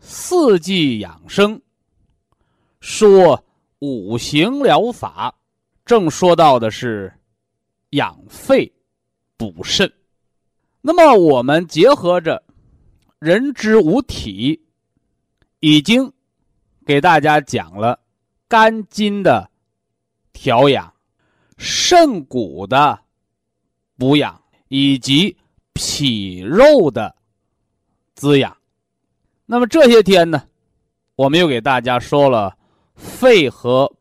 四季养生，说五行疗法，正说到的是养肺。补肾，那么我们结合着人之五体，已经给大家讲了肝经的调养、肾骨的补养以及脾肉的滋养。那么这些天呢，我们又给大家说了肺和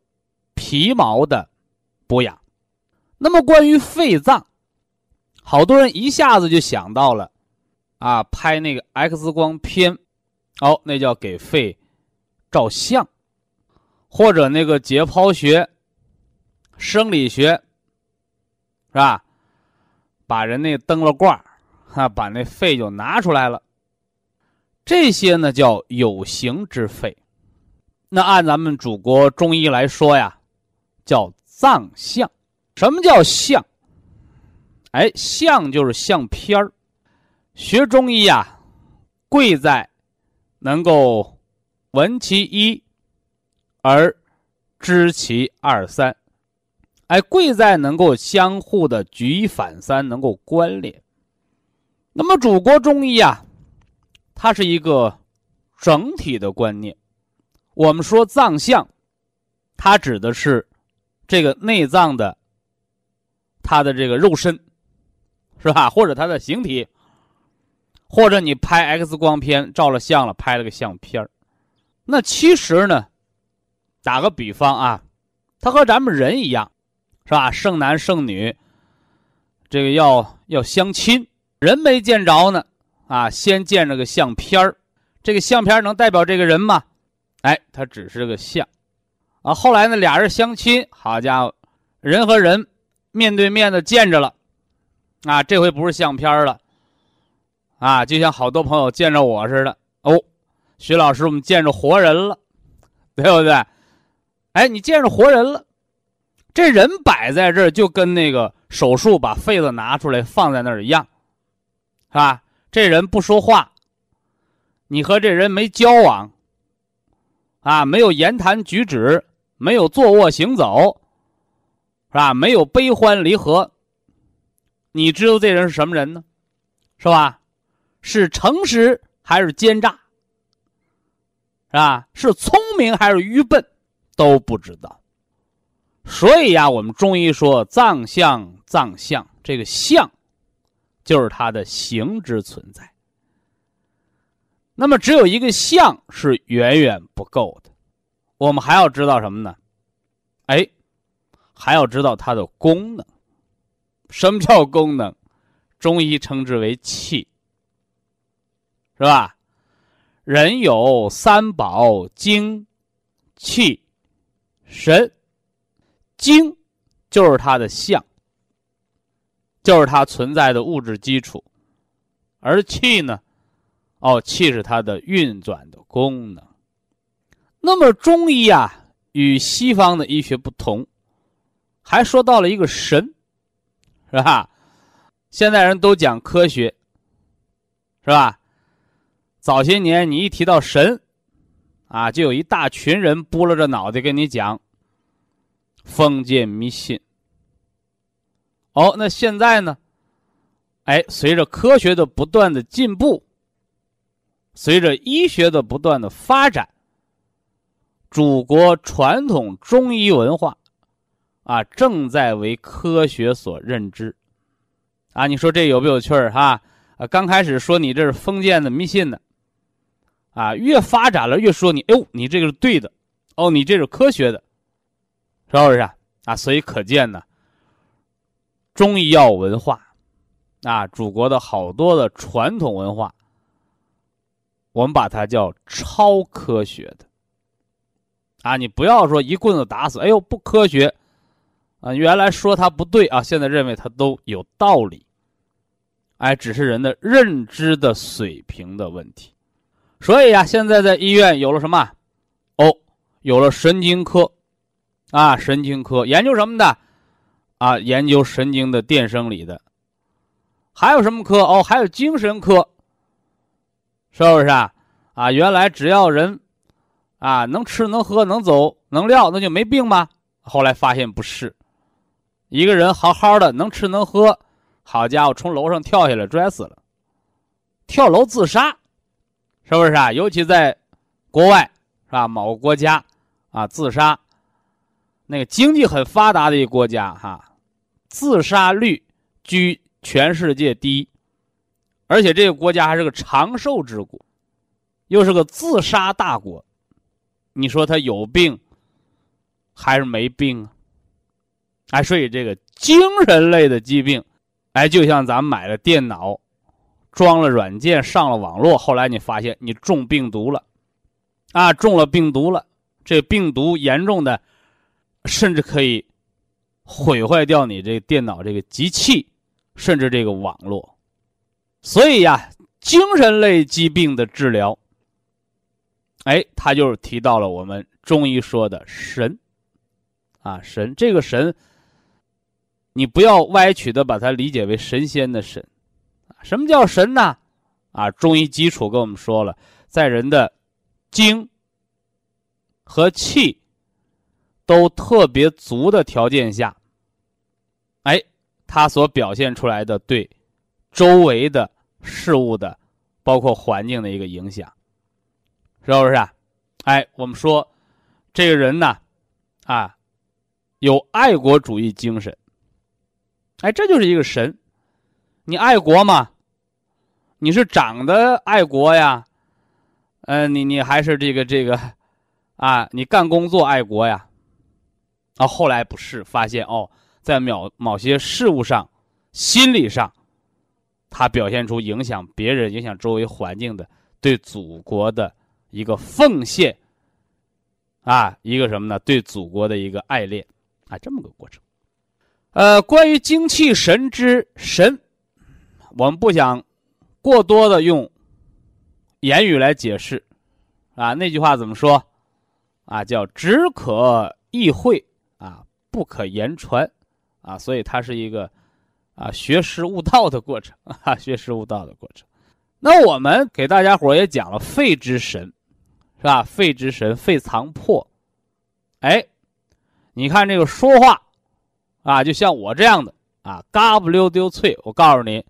皮毛的补养。那么关于肺脏，好多人一下子就想到了，啊，拍那个 X 光片，哦，那叫给肺照相，或者那个解剖学、生理学，是吧？把人那灯了罐哈，把那肺就拿出来了。这些呢叫有形之肺，那按咱们祖国中医来说呀，叫脏象。什么叫象？哎，相就是相片儿。学中医呀，贵在能够闻其一而知其二三。哎，贵在能够相互的举一反三，能够关联。那么，祖国中医啊，它是一个整体的观念。我们说脏象，它指的是这个内脏的它的这个肉身，是吧？或者它的形体，或者你拍 X 光片照了相了，拍了个相片那其实呢，打个比方啊，它和咱们人一样，是吧？剩男剩女，这个要要相亲，人没见着呢。啊，先见着个相片儿，这个相片能代表这个人吗？哎，他只是个相。啊，后来呢，俩人相亲，好家伙，人和人面对面的见着了，啊，这回不是相片了，啊，就像好多朋友见着我似的。哦，徐老师，我们见着活人了，对不对？哎，你见着活人了，这人摆在这儿，就跟那个手术把肺子拿出来放在那儿一样，是吧？这人不说话，你和这人没交往，啊，没有言谈举止，没有坐卧行走，是吧？没有悲欢离合，你知道这人是什么人呢？是吧？是诚实还是奸诈？是吧？是聪明还是愚笨？都不知道。所以呀，我们中医说藏象，藏象这个象。就是它的形之存在。那么，只有一个相是远远不够的，我们还要知道什么呢？哎，还要知道它的功能。什么叫功能？中医称之为气，是吧？人有三宝：精、气、神。精就是它的相。就是它存在的物质基础，而气呢？哦，气是它的运转的功能。那么中医啊，与西方的医学不同，还说到了一个神，是吧？现在人都讲科学，是吧？早些年你一提到神，啊，就有一大群人拨拉着脑袋跟你讲封建迷信。哦，那现在呢？哎，随着科学的不断的进步，随着医学的不断的发展，祖国传统中医文化啊，正在为科学所认知。啊，你说这有没有趣儿哈？啊，刚开始说你这是封建的迷信的，啊，越发展了越说你，哎呦，你这个是对的，哦，你这是科学的，是不是啊？啊，所以可见呢。中医药文化，啊，祖国的好多的传统文化，我们把它叫超科学的，啊，你不要说一棍子打死，哎呦，不科学，啊，原来说它不对啊，现在认为它都有道理，哎，只是人的认知的水平的问题，所以呀，现在在医院有了什么？哦，有了神经科，啊，神经科研究什么的？啊，研究神经的电生理的，还有什么科？哦，还有精神科，是不是啊？啊，原来只要人，啊，能吃能喝能走能撂，那就没病吗？后来发现不是，一个人好好的能吃能喝，好家伙，从楼上跳下来摔死了，跳楼自杀，是不是啊？尤其在国外，是吧？某个国家，啊，自杀，那个经济很发达的一个国家，哈。自杀率居全世界第一，而且这个国家还是个长寿之国，又是个自杀大国。你说他有病还是没病啊？哎，所以这个精神类的疾病，哎，就像咱们买了电脑，装了软件，上了网络，后来你发现你中病毒了，啊，中了病毒了，这病毒严重的，甚至可以。毁坏掉你这电脑这个机器，甚至这个网络，所以呀，精神类疾病的治疗，哎，他就是提到了我们中医说的神，啊，神这个神，你不要歪曲的把它理解为神仙的神，什么叫神呢？啊，中医基础跟我们说了，在人的精和气都特别足的条件下。哎，他所表现出来的对周围的事物的，包括环境的一个影响，是不是啊？哎，我们说这个人呢，啊，有爱国主义精神，哎，这就是一个神。你爱国吗？你是长得爱国呀？呃，你你还是这个这个，啊，你干工作爱国呀？啊，后来不是发现哦，在某某些事物上、心理上，他表现出影响别人、影响周围环境的对祖国的一个奉献，啊，一个什么呢？对祖国的一个爱恋，啊，这么个过程。呃，关于精气神之神，我们不想过多的用言语来解释，啊，那句话怎么说？啊，叫只可意会。啊，不可言传，啊，所以它是一个啊学识悟道的过程啊，学识悟道的过程。那我们给大家伙也讲了肺之神，是吧？肺之神，肺藏魄。哎，你看这个说话啊，就像我这样的啊，嘎不溜丢脆。我告诉你，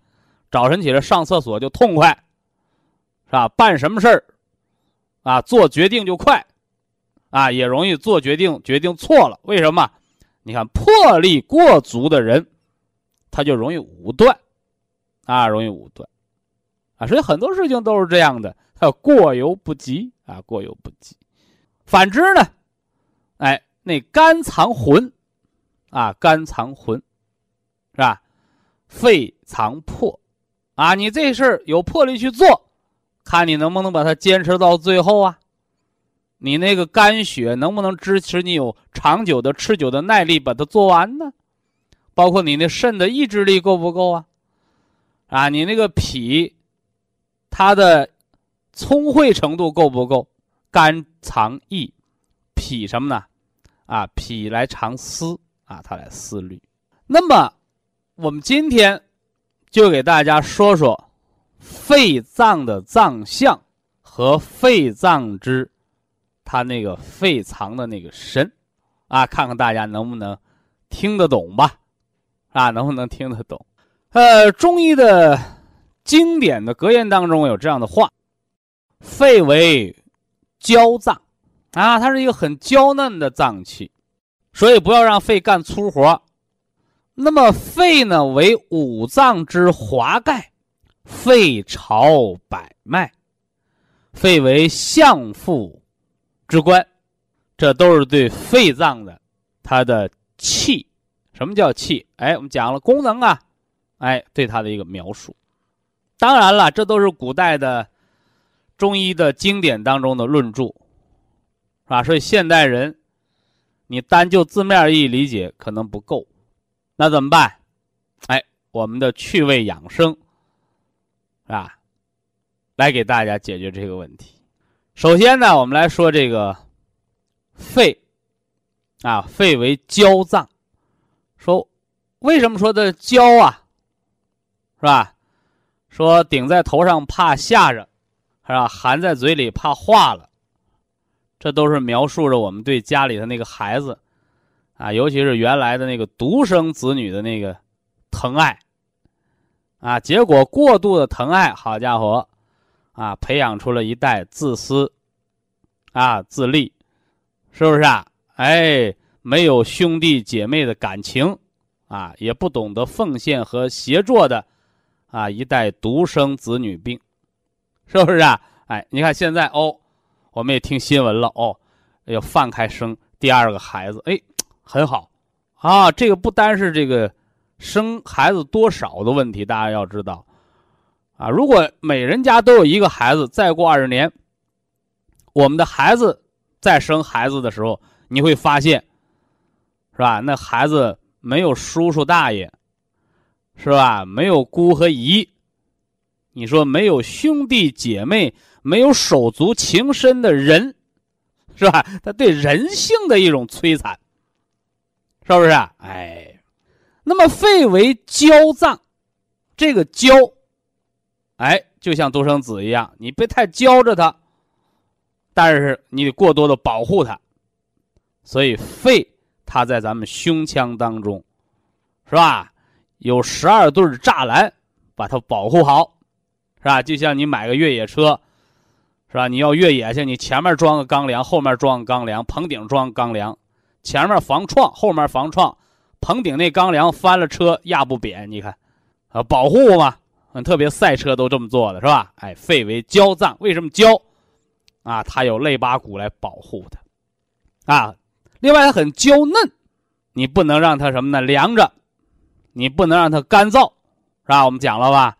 早晨起来上厕所就痛快，是吧？办什么事儿啊，做决定就快。啊，也容易做决定，决定错了。为什么？你看，魄力过足的人，他就容易武断，啊，容易武断，啊，所以很多事情都是这样的，他过犹不及啊，过犹不及。反之呢，哎，那肝藏魂，啊，肝藏魂，是吧？肺藏魄，啊，你这事儿有魄力去做，看你能不能把它坚持到最后啊。你那个肝血能不能支持你有长久的、持久的耐力把它做完呢？包括你那肾的意志力够不够啊？啊，你那个脾，它的聪慧程度够不够？肝藏意，脾什么呢？啊，脾来藏思啊，它来思虑。那么，我们今天就给大家说说肺脏的脏象和肺脏之。他那个肺藏的那个神，啊，看看大家能不能听得懂吧？啊，能不能听得懂？呃，中医的经典的格言当中有这样的话：“肺为娇脏，啊，它是一个很娇嫩的脏器，所以不要让肺干粗活。那么肺呢，为五脏之华盖，肺朝百脉，肺为相父。”之官，这都是对肺脏的它的气，什么叫气？哎，我们讲了功能啊，哎，对它的一个描述。当然了，这都是古代的中医的经典当中的论著，是吧？所以现代人，你单就字面意义理解可能不够，那怎么办？哎，我们的趣味养生，是吧？来给大家解决这个问题。首先呢，我们来说这个肺啊，肺为娇脏。说为什么说的娇啊？是吧？说顶在头上怕吓着，是吧？含在嘴里怕化了，这都是描述着我们对家里的那个孩子啊，尤其是原来的那个独生子女的那个疼爱啊。结果过度的疼爱，好家伙！啊，培养出了一代自私，啊，自立，是不是啊？哎，没有兄弟姐妹的感情，啊，也不懂得奉献和协作的，啊，一代独生子女病，是不是啊？哎，你看现在哦，我们也听新闻了哦，要放开生第二个孩子，哎，很好，啊，这个不单是这个生孩子多少的问题，大家要知道。啊，如果每人家都有一个孩子，再过二十年，我们的孩子再生孩子的时候，你会发现，是吧？那孩子没有叔叔大爷，是吧？没有姑和姨，你说没有兄弟姐妹，没有手足情深的人，是吧？他对人性的一种摧残，是不是？哎，那么肺为娇脏，这个娇。哎，就像独生子一样，你别太娇着他，但是你得过多的保护他。所以肺它在咱们胸腔当中，是吧？有十二对栅栏把它保护好，是吧？就像你买个越野车，是吧？你要越野去，你前面装个钢梁，后面装个钢梁，棚顶装钢梁，前面防撞，后面防撞，棚顶那钢梁翻了车压不扁，你看，啊，保护嘛，特别赛车都这么做的是吧？哎，肺为胶脏，为什么胶？啊，它有肋巴骨来保护它，啊，另外它很娇嫩，你不能让它什么呢？凉着，你不能让它干燥，是吧？我们讲了吧？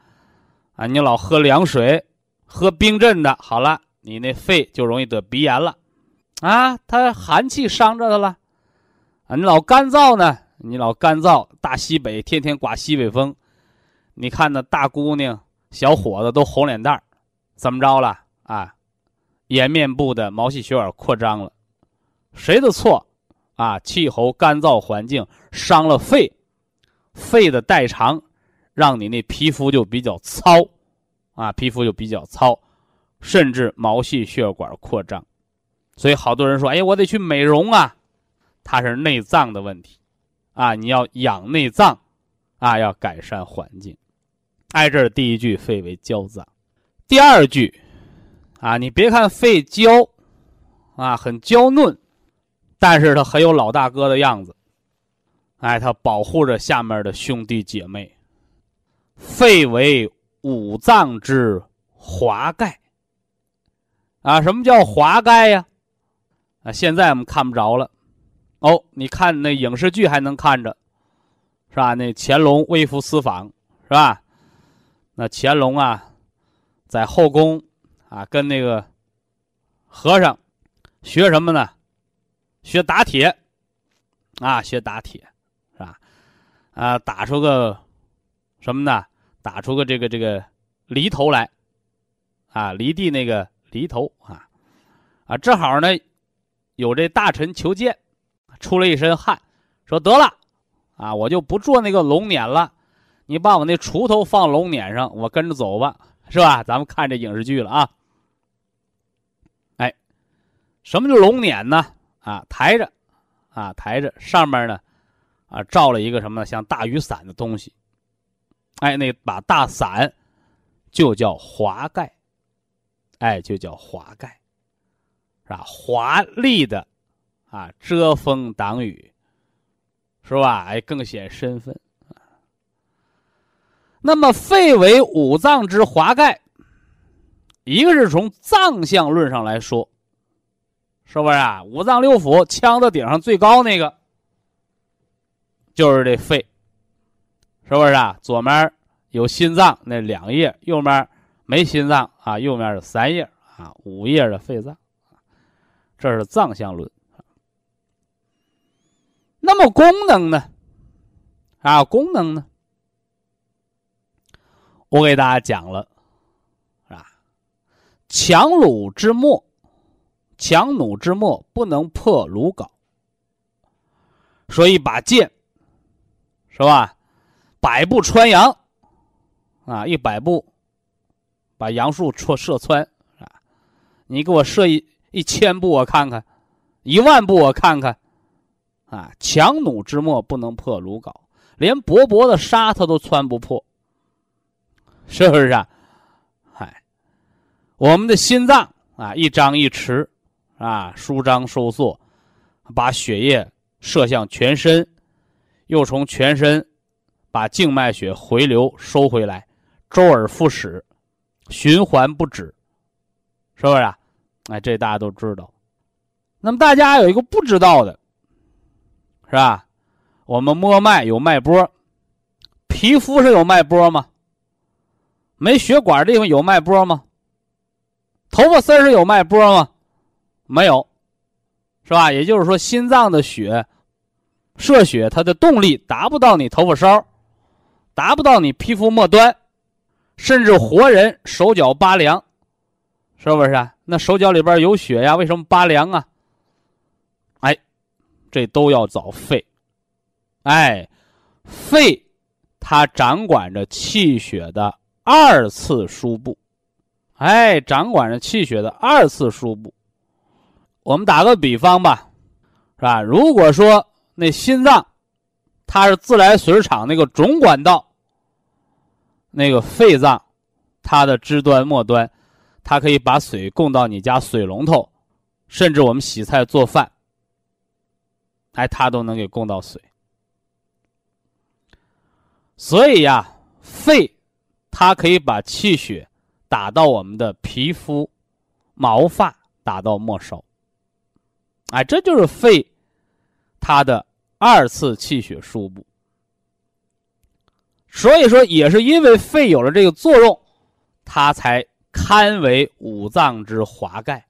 啊，你老喝凉水，喝冰镇的，好了，你那肺就容易得鼻炎了，啊，它寒气伤着它了，啊，你老干燥呢，你老干燥，大西北天天刮西北风，你看那大姑娘、小伙子都红脸蛋儿，怎么着了啊？颜面部的毛细血管扩张了，谁的错？啊，气候干燥环境伤了肺，肺的代偿。让你那皮肤就比较糙，啊，皮肤就比较糙，甚至毛细血管扩张，所以好多人说：“哎，我得去美容啊。”它是内脏的问题，啊，你要养内脏，啊，要改善环境。挨这儿第一句，肺为娇脏；第二句，啊，你别看肺娇，啊，很娇嫩，但是它很有老大哥的样子，哎，它保护着下面的兄弟姐妹。肺为五脏之华盖。啊，什么叫华盖呀？啊，现在我们看不着了。哦，你看那影视剧还能看着，是吧？那乾隆微服私访，是吧？那乾隆啊，在后宫啊，跟那个和尚学什么呢？学打铁，啊，学打铁，是吧？啊，打出个什么呢？打出个这个这个犁头来，啊，犁地那个犁头啊，啊，正好呢，有这大臣求见，出了一身汗，说得了，啊，我就不做那个龙辇了，你把我那锄头放龙辇上，我跟着走吧，是吧？咱们看这影视剧了啊。哎，什么叫龙辇呢？啊，抬着，啊，抬着，上面呢，啊，罩了一个什么像大雨伞的东西。哎，那把大伞就叫华盖，哎，就叫华盖，是吧？华丽的啊，遮风挡雨，是吧？哎，更显身份。那么，肺为五脏之华盖，一个是从脏象论上来说，是不是啊？五脏六腑，腔子顶上最高那个就是这肺。是不是啊？左面有心脏那两页，右面没心脏啊，右面是三页啊，五页的肺脏，这是脏象论。那么功能呢？啊，功能呢？我给大家讲了，啊，强弩之末，强弩之末不能破炉镐，说一把剑，是吧？百步穿杨，啊，一百步把杨树戳射穿啊！你给我射一一千步，我看看；一万步，我看看。啊，强弩之末不能破炉镐，连薄薄的纱它都穿不破，是不是啊？嗨，我们的心脏啊，一张一弛，啊，舒张收缩，把血液射向全身，又从全身。把静脉血回流收回来，周而复始，循环不止，是不是？啊？哎，这大家都知道。那么大家有一个不知道的，是吧？我们摸脉有脉搏，皮肤是有脉搏吗？没血管的地方有脉搏吗？头发丝是有脉搏吗？没有，是吧？也就是说，心脏的血射血，它的动力达不到你头发梢。达不到你皮肤末端，甚至活人手脚拔凉，是不是啊？那手脚里边有血呀，为什么拔凉啊？哎，这都要找肺。哎，肺它掌管着气血的二次输布，哎，掌管着气血的二次输布。我们打个比方吧，是吧？如果说那心脏，它是自来水厂那个总管道。那个肺脏，它。的支端末端，它可以把水供到你家水龙头，甚至我们洗菜做饭，哎，它都能给供到水。所以呀，肺它可以把气血打到我们的皮肤、毛发，打到末梢。哎，这就是肺它的二次气血输布。所以说，也是因为肺有了这个作用，它才堪为五脏之华盖，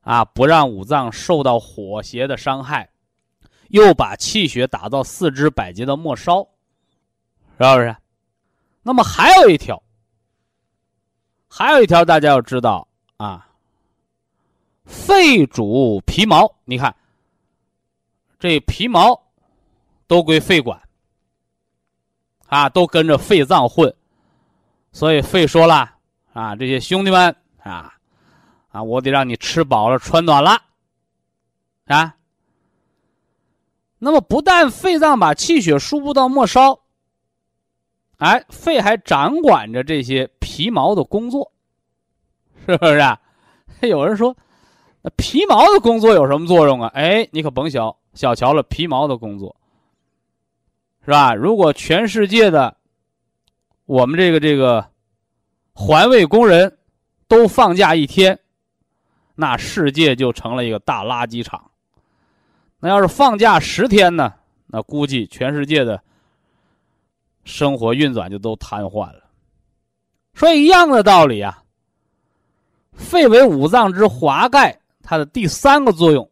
啊，不让五脏受到火邪的伤害，又把气血打到四肢百节的末梢，是不是？那么还有一条，还有一条，大家要知道啊，肺主皮毛，你看，这皮毛都归肺管。啊，都跟着肺脏混，所以肺说了啊，这些兄弟们啊，啊，我得让你吃饱了穿暖了，啊。那么不但肺脏把气血输布到末梢，哎，肺还掌管着这些皮毛的工作，是不是？啊？有人说，那皮毛的工作有什么作用啊？哎，你可甭小小瞧了皮毛的工作。是吧？如果全世界的我们这个这个环卫工人都放假一天，那世界就成了一个大垃圾场。那要是放假十天呢？那估计全世界的生活运转就都瘫痪了。所以一样的道理啊，肺为五脏之华盖，它的第三个作用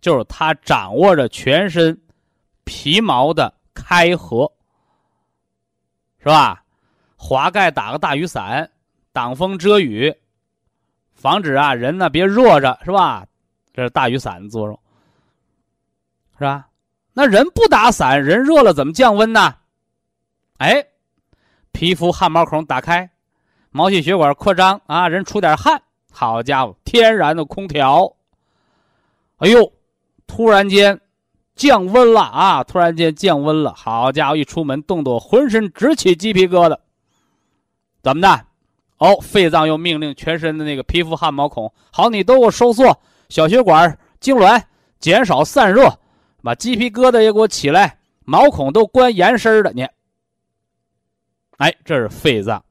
就是它掌握着全身皮毛的。开合是吧？华盖打个大雨伞，挡风遮雨，防止啊人呢别热着是吧？这是大雨伞的作用，是吧？那人不打伞，人热了怎么降温呢？哎，皮肤汗毛孔打开，毛细血管扩张啊，人出点汗，好家伙，天然的空调。哎呦，突然间。降温了啊！突然间降温了，好家伙，一出门冻得我浑身直起鸡皮疙瘩。怎么的？哦，肺脏又命令全身的那个皮肤汗毛孔，好，你都给我收缩，小血管痉挛，减少散热，把鸡皮疙瘩也给我起来，毛孔都关严实的。你，哎，这是肺脏，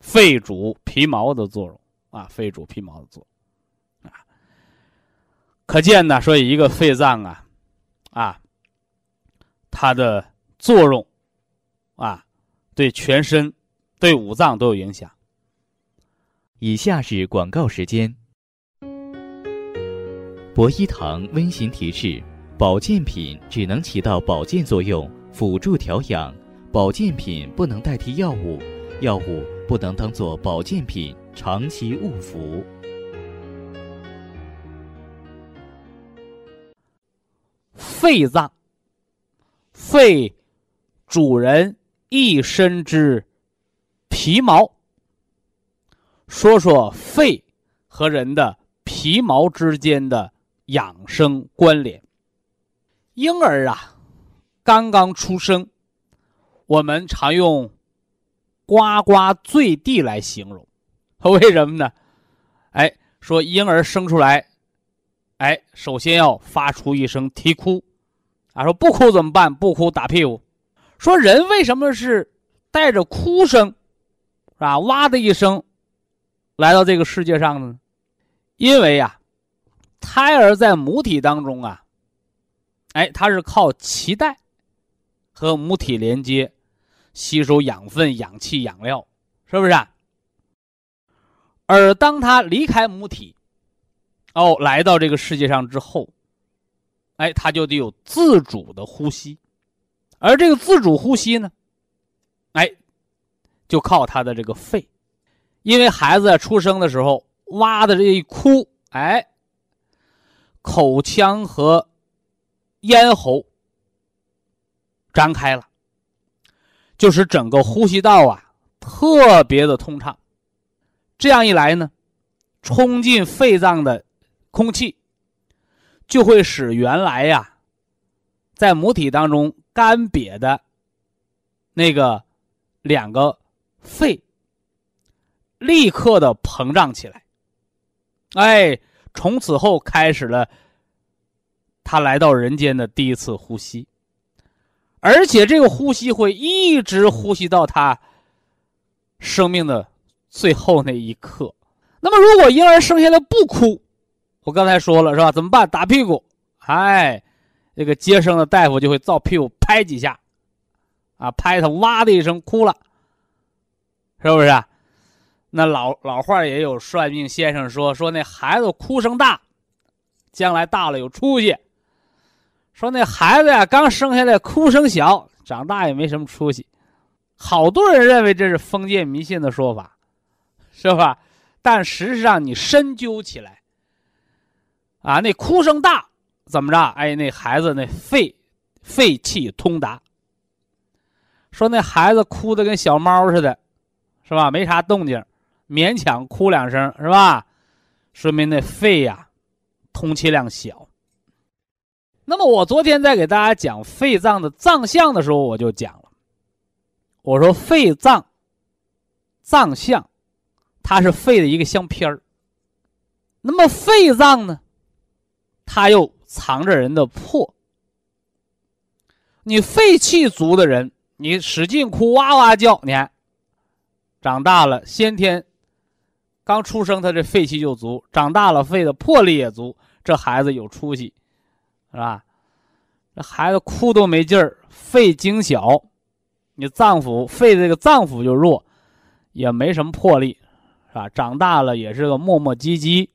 肺主皮毛的作用啊，肺主皮毛的作用啊。可见呢，所以一个肺脏啊。啊，它的作用啊，对全身、对五脏都有影响。以下是广告时间。博一堂温馨提示：保健品只能起到保健作用，辅助调养；保健品不能代替药物，药物不能当做保健品长期误服。肺脏，肺主人一身之皮毛。说说肺和人的皮毛之间的养生关联。婴儿啊，刚刚出生，我们常用“呱呱坠地”来形容，为什么呢？哎，说婴儿生出来，哎，首先要发出一声啼哭。啊，说不哭怎么办？不哭打屁股。说人为什么是带着哭声，是吧？哇的一声，来到这个世界上呢？因为呀，胎儿在母体当中啊，哎，它是靠脐带和母体连接，吸收养分、氧气、养料，是不是？啊而当他离开母体，哦，来到这个世界上之后。哎，他就得有自主的呼吸，而这个自主呼吸呢，哎，就靠他的这个肺，因为孩子出生的时候哇的这一哭，哎，口腔和咽喉张开了，就使整个呼吸道啊特别的通畅，这样一来呢，冲进肺脏的空气。就会使原来呀，在母体当中干瘪的那个两个肺，立刻的膨胀起来。哎，从此后开始了他来到人间的第一次呼吸，而且这个呼吸会一直呼吸到他生命的最后那一刻。那么，如果婴儿生下来不哭，我刚才说了是吧？怎么办？打屁股。哎，这个接生的大夫就会照屁股拍几下，啊，拍他哇的一声哭了，是不是？啊那老老话也有算命先生说说那孩子哭声大，将来大了有出息。说那孩子呀刚生下来哭声小，长大也没什么出息。好多人认为这是封建迷信的说法，是吧？但实际上，你深究起来，啊，那哭声大怎么着？哎，那孩子那肺肺气通达。说那孩子哭的跟小猫似的，是吧？没啥动静，勉强哭两声，是吧？说明那肺呀，通气量小。那么我昨天在给大家讲肺脏的脏象的时候，我就讲了，我说肺脏脏象。它是肺的一个相片儿。那么肺脏呢？它又藏着人的魄。你肺气足的人，你使劲哭哇哇叫，你看，长大了先天刚出生，他这肺气就足；长大了，肺的魄力也足，这孩子有出息，是吧？这孩子哭都没劲儿，肺精小，你脏腑肺这个脏腑就弱，也没什么魄力。是吧？长大了也是个磨磨唧唧、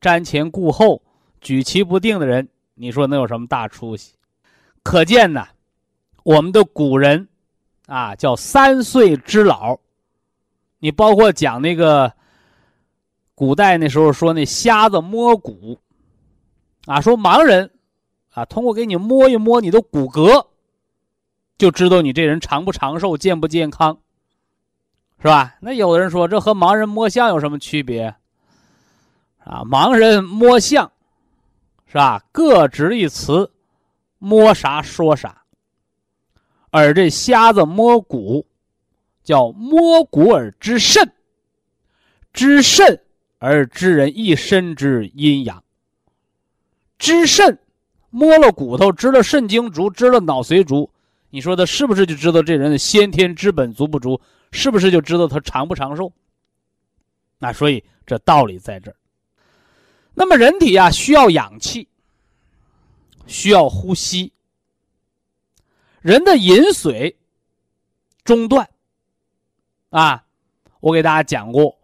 瞻前顾后、举棋不定的人。你说能有什么大出息？可见呢，我们的古人啊，叫三岁之老。你包括讲那个古代那时候说那瞎子摸骨啊，说盲人啊，通过给你摸一摸你的骨骼，就知道你这人长不长寿、健不健康。是吧？那有的人说，这和盲人摸象有什么区别？啊，盲人摸象，是吧？各执一词，摸啥说啥。而这瞎子摸骨，叫摸骨而知肾，知肾而知人一身之阴阳。知肾，摸了骨头，知了肾精足，知了脑髓足。你说他是不是就知道这人的先天之本足不足？是不是就知道他长不长寿？那所以这道理在这儿。那么人体啊需要氧气，需要呼吸。人的饮水中断啊，我给大家讲过，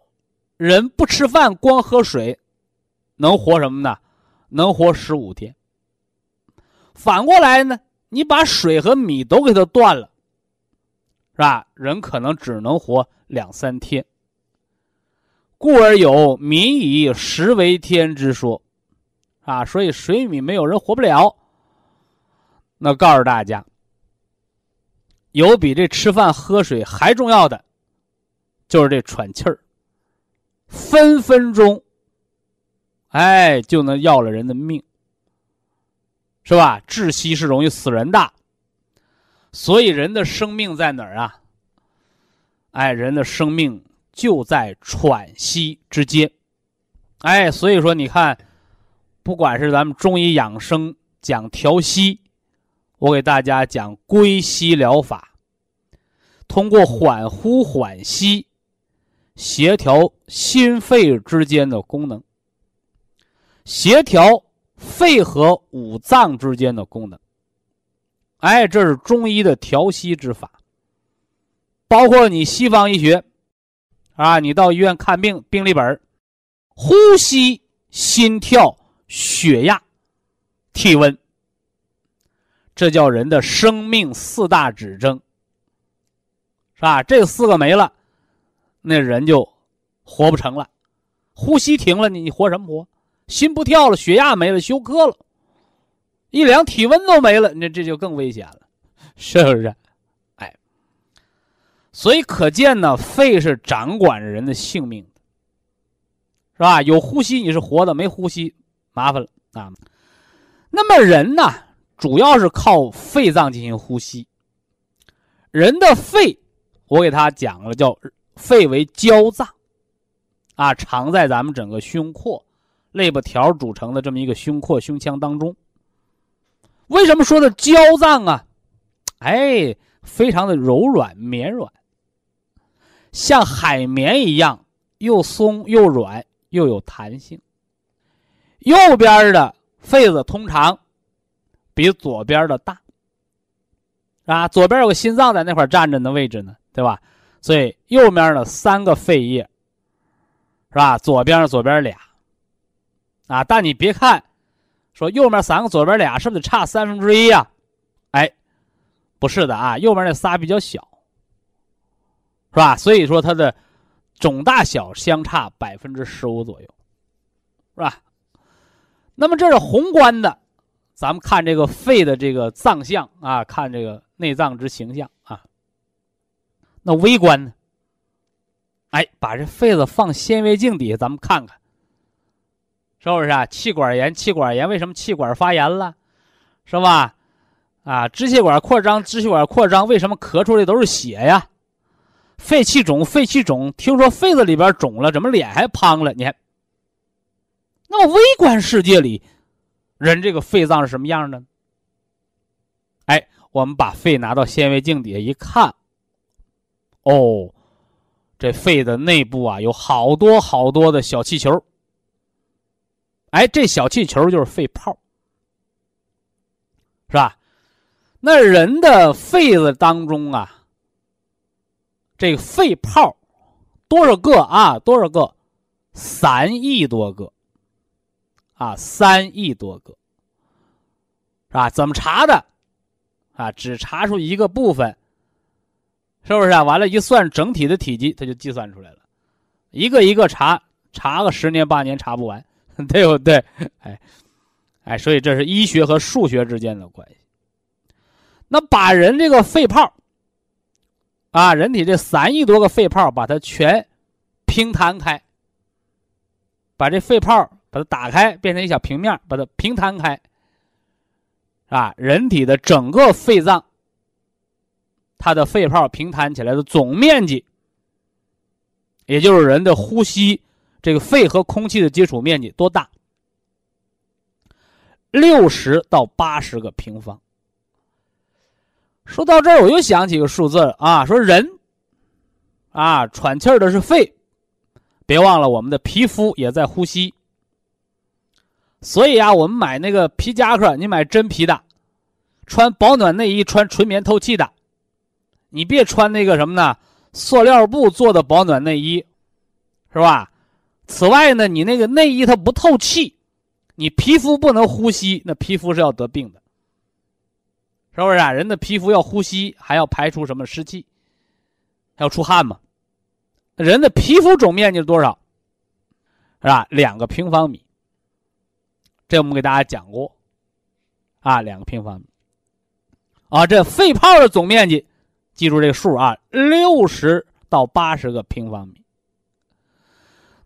人不吃饭光喝水，能活什么呢？能活十五天。反过来呢，你把水和米都给它断了。是吧？人可能只能活两三天，故而有“民以食为天”之说，啊，所以水米没有人活不了。那告诉大家，有比这吃饭喝水还重要的，就是这喘气儿，分分钟，哎，就能要了人的命，是吧？窒息是容易死人的。所以人的生命在哪儿啊？哎，人的生命就在喘息之间。哎，所以说你看，不管是咱们中医养生讲调息，我给大家讲归息疗法，通过缓呼缓吸，协调心肺之间的功能，协调肺和五脏之间的功能。哎，这是中医的调息之法，包括你西方医学，啊，你到医院看病，病历本呼吸、心跳、血压、体温，这叫人的生命四大指征，是吧？这四个没了，那人就活不成了。呼吸停了，你你活什么活？心不跳了，血压没了，休克了。一量体温都没了，那这就更危险了，是不是？哎，所以可见呢，肺是掌管着人的性命的，是吧？有呼吸你是活的，没呼吸麻烦了啊。那么人呢，主要是靠肺脏进行呼吸。人的肺，我给他讲了，叫肺为焦脏，啊，藏在咱们整个胸廓、肋巴条组成的这么一个胸廓、胸腔当中。为什么说的焦脏啊？哎，非常的柔软绵软，像海绵一样，又松又软又有弹性。右边的肺子通常比左边的大，啊，左边有个心脏在那块站着的位置呢，对吧？所以右面呢三个肺叶，是吧？左边左边俩，啊，但你别看，说右面三个，左边俩，是不是得差三分之一呀？哎，不是的啊，右边那仨比较小，是吧？所以说它的总大小相差百分之十五左右，是吧？那么这是宏观的，咱们看这个肺的这个脏象啊，看这个内脏之形象啊。那微观呢？哎，把这肺子放显微镜底下，咱们看看，是不是啊？气管炎，气管炎为什么气管发炎了？是吧？啊，支气管扩张，支气管扩张，为什么咳出来都是血呀？肺气肿，肺气肿，听说肺子里边肿了，怎么脸还胖了？你看。那么微观世界里，人这个肺脏是什么样的？哎，我们把肺拿到显微镜底下一看，哦，这肺的内部啊有好多好多的小气球。哎，这小气球就是肺泡，是吧？那人的肺子当中啊，这个肺泡多少个啊？多少个？三亿多个。啊，三亿多个，是吧？怎么查的？啊，只查出一个部分，是不是啊？完了，一算整体的体积，它就计算出来了。一个一个查，查个十年八年查不完，对不对？哎，哎，所以这是医学和数学之间的关系。那把人这个肺泡，啊，人体这三亿多个肺泡，把它全平摊开，把这肺泡。把它打开，变成一小平面，把它平摊开，啊，人体的整个肺脏，它的肺泡平摊起来的总面积，也就是人的呼吸这个肺和空气的接触面积多大？六十到八十个平方。说到这儿，我又想起个数字啊，说人，啊，喘气儿的是肺，别忘了我们的皮肤也在呼吸。所以啊，我们买那个皮夹克，你买真皮的，穿保暖内衣，穿纯棉透气的，你别穿那个什么呢？塑料布做的保暖内衣，是吧？此外呢，你那个内衣它不透气，你皮肤不能呼吸，那皮肤是要得病的，是不是啊？人的皮肤要呼吸，还要排出什么湿气，还要出汗嘛？人的皮肤总面积是多少？是吧？两个平方米。这我们给大家讲过，啊，两个平方米，啊，这肺泡的总面积，记住这个数啊，六十到八十个平方米。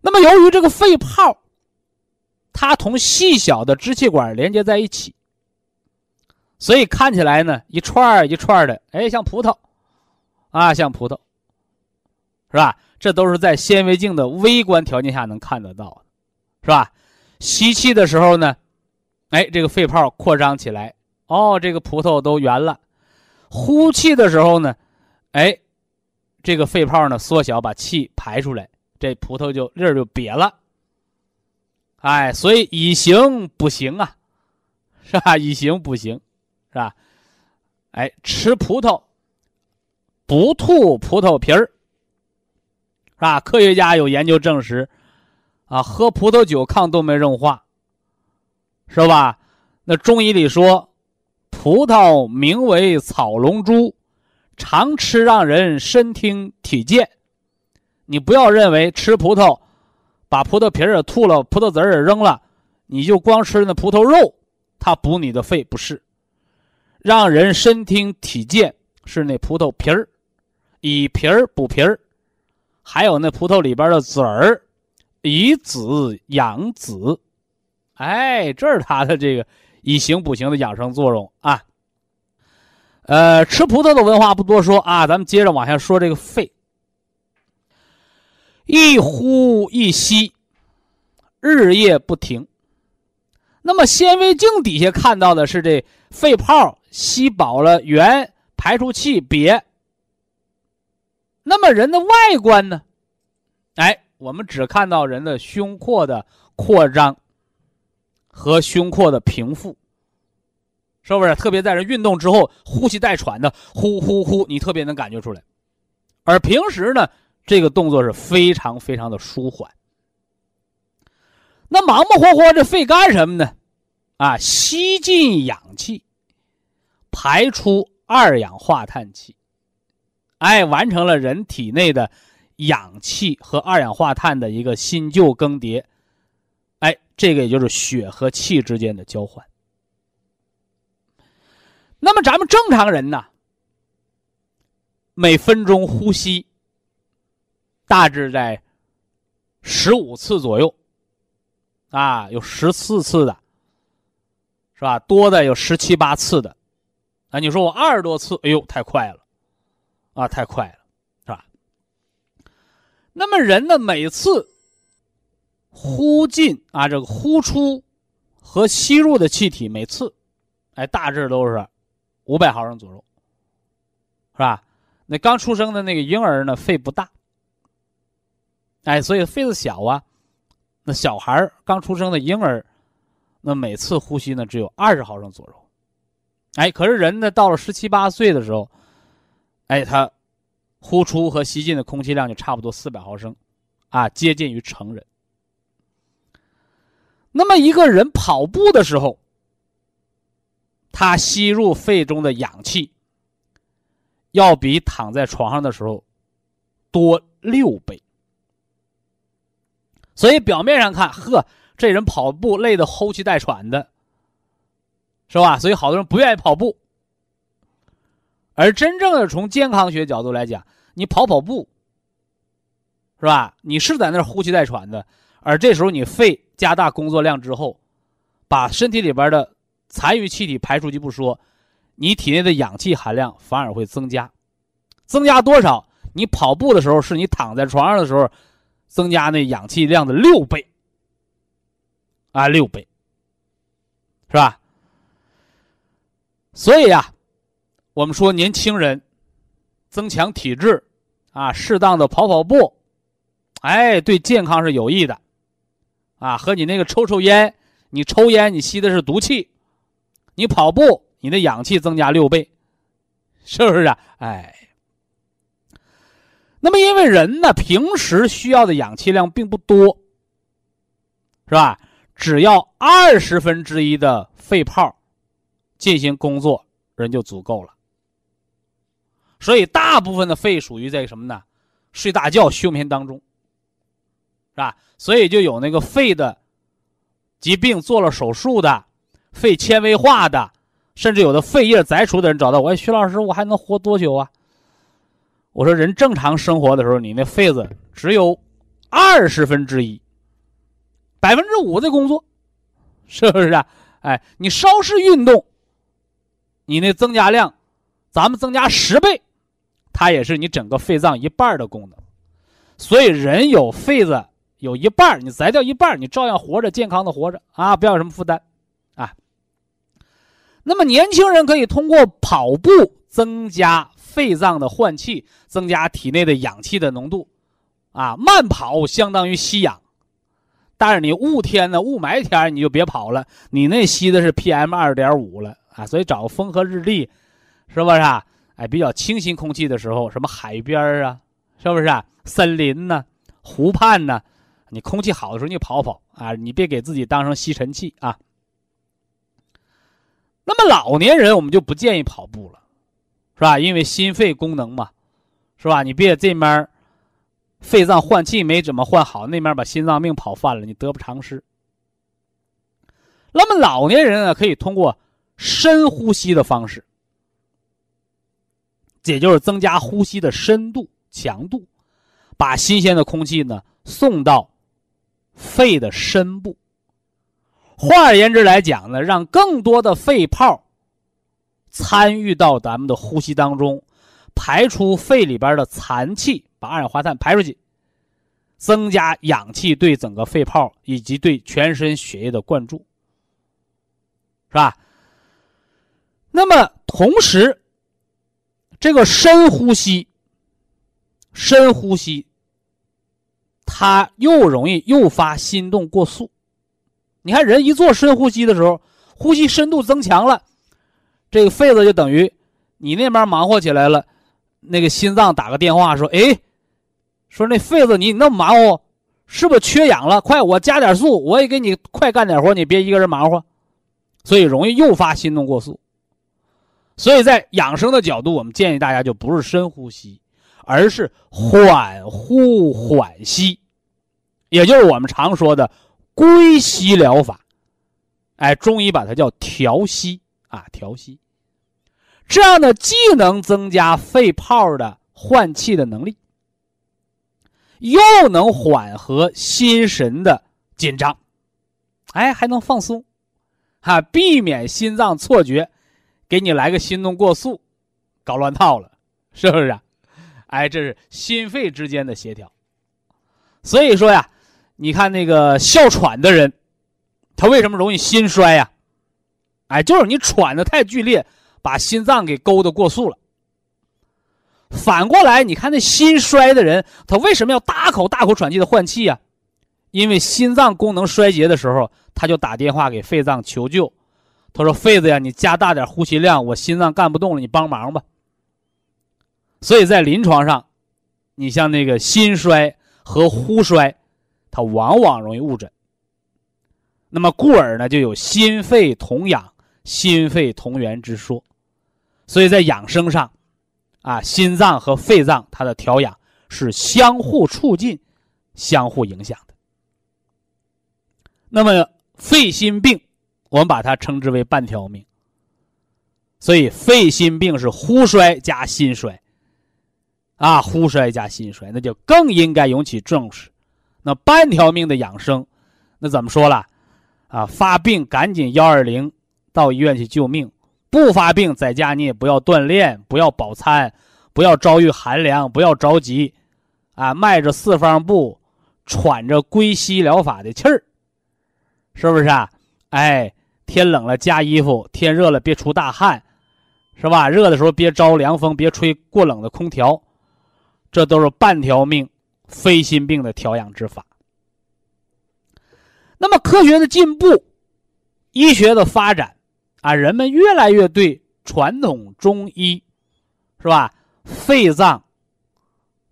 那么，由于这个肺泡，它同细小的支气管连接在一起，所以看起来呢，一串一串的，哎，像葡萄，啊，像葡萄，是吧？这都是在显微镜的微观条件下能看得到的，是吧？吸气的时候呢，哎，这个肺泡扩张起来，哦，这个葡萄都圆了。呼气的时候呢，哎，这个肺泡呢缩小，把气排出来，这葡萄就粒儿就瘪了。哎，所以以形补形啊，是吧？以形补形，是吧？哎，吃葡萄不吐葡萄皮儿，是吧？科学家有研究证实。啊，喝葡萄酒抗动脉硬化，是吧？那中医里说，葡萄名为草龙珠，常吃让人身听体健。你不要认为吃葡萄，把葡萄皮儿也吐了，葡萄籽儿也扔了，你就光吃那葡萄肉，它补你的肺不是。让人身听体健是那葡萄皮儿，以皮儿补皮儿，还有那葡萄里边的籽儿。以子养子，哎，这是它的这个以形补形的养生作用啊。呃，吃葡萄的文化不多说啊，咱们接着往下说这个肺。一呼一吸，日夜不停。那么显微镜底下看到的是这肺泡吸饱了原，排出气瘪。那么人的外观呢？哎，我们只看到人的胸廓的扩张和胸廓的平复，是不是？特别在人运动之后，呼吸带喘的，呼呼呼，你特别能感觉出来。而平时呢，这个动作是非常非常的舒缓。那忙忙活活这肺干什么呢？啊，吸进氧气，排出二氧化碳气。哎，完成了人体内的氧气和二氧化碳的一个新旧更迭，哎，这个也就是血和气之间的交换。那么咱们正常人呢，每分钟呼吸大致在十五次左右，啊，有十四次的，是吧？多的有十七八次的，啊，你说我二十多次，哎呦，太快了。啊，太快了，是吧？那么人呢，每次呼进啊，这个呼出和吸入的气体，每次，哎，大致都是五百毫升左右，是吧？那刚出生的那个婴儿呢，肺不大，哎，所以肺子小啊。那小孩刚出生的婴儿，那每次呼吸呢，只有二十毫升左右，哎，可是人呢，到了十七八岁的时候。哎，他呼出和吸进的空气量就差不多四百毫升，啊，接近于成人。那么一个人跑步的时候，他吸入肺中的氧气，要比躺在床上的时候多六倍。所以表面上看，呵，这人跑步累得呼气带喘的，是吧？所以好多人不愿意跑步。而真正的从健康学角度来讲，你跑跑步，是吧？你是在那儿呼气带喘的，而这时候你肺加大工作量之后，把身体里边的残余气体排出去不说，你体内的氧气含量反而会增加，增加多少？你跑步的时候是你躺在床上的时候，增加那氧气量的六倍，啊，六倍，是吧？所以呀。我们说年轻人增强体质啊，适当的跑跑步，哎，对健康是有益的，啊，和你那个抽抽烟，你抽烟你吸的是毒气，你跑步你的氧气增加六倍，是不是啊？哎，那么因为人呢平时需要的氧气量并不多，是吧？只要二十分之一的肺泡进行工作，人就足够了。所以，大部分的肺属于在什么呢？睡大觉、休眠当中，是吧？所以就有那个肺的疾病，做了手术的，肺纤维化的，甚至有的肺叶摘除的人找到我，徐老师，我还能活多久啊？我说，人正常生活的时候，你那肺子只有二十分之一，百分之五的工作，是不是啊？哎，你稍事运动，你那增加量，咱们增加十倍。它也是你整个肺脏一半的功能，所以人有肺子有一半你摘掉一半你照样活着，健康的活着啊，不要什么负担，啊。那么年轻人可以通过跑步增加肺脏的换气，增加体内的氧气的浓度，啊，慢跑相当于吸氧，但是你雾天呢，雾霾天你就别跑了，你那吸的是 PM 二点五了啊，所以找个风和日丽，是不是？啊？哎，比较清新空气的时候，什么海边啊，是不是啊？森林呢，湖畔呢，你空气好的时候你跑跑啊，你别给自己当成吸尘器啊。那么老年人我们就不建议跑步了，是吧？因为心肺功能嘛，是吧？你别这面肺脏换气没怎么换好，那面把心脏病跑犯了，你得不偿失。那么老年人呢，可以通过深呼吸的方式。也就是增加呼吸的深度、强度，把新鲜的空气呢送到肺的深部。换而言之来讲呢，让更多的肺泡参与到咱们的呼吸当中，排出肺里边的残气，把二氧化碳排出去。增加氧气对整个肺泡以及对全身血液的灌注，是吧？那么同时，这个深呼吸，深呼吸，它又容易诱发心动过速。你看，人一做深呼吸的时候，呼吸深度增强了，这个肺子就等于你那边忙活起来了，那个心脏打个电话说：“哎，说那肺子你那么忙活，是不是缺氧了？快，我加点速，我也给你快干点活，你别一个人忙活。”所以容易诱发心动过速。所以在养生的角度，我们建议大家就不是深呼吸，而是缓呼缓吸，也就是我们常说的归息疗法。哎，中医把它叫调息啊，调息。这样呢，既能增加肺泡的换气的能力，又能缓和心神的紧张，哎，还能放松，哈，避免心脏错觉。给你来个心动过速，搞乱套了，是不是？啊？哎，这是心肺之间的协调。所以说呀，你看那个哮喘的人，他为什么容易心衰呀？哎，就是你喘的太剧烈，把心脏给勾的过速了。反过来，你看那心衰的人，他为什么要大口大口喘气的换气呀？因为心脏功能衰竭的时候，他就打电话给肺脏求救。他说：“肺子呀，你加大点呼吸量，我心脏干不动了，你帮忙吧。”所以在临床上，你像那个心衰和呼衰，它往往容易误诊。那么故而呢，就有心肺同养、心肺同源之说。所以在养生上，啊，心脏和肺脏它的调养是相互促进、相互影响的。那么肺心病。我们把它称之为半条命，所以肺心病是呼衰加心衰，啊，呼衰加心衰，那就更应该引起重视。那半条命的养生，那怎么说了？啊，发病赶紧幺二零到医院去救命，不发病在家你也不要锻炼，不要饱餐，不要遭遇寒凉，不要着急，啊，迈着四方步，喘着归西疗法的气儿，是不是啊？哎。天冷了加衣服，天热了别出大汗，是吧？热的时候别招凉风，别吹过冷的空调，这都是半条命、非心病的调养之法。那么科学的进步，医学的发展，啊，人们越来越对传统中医，是吧？肺脏，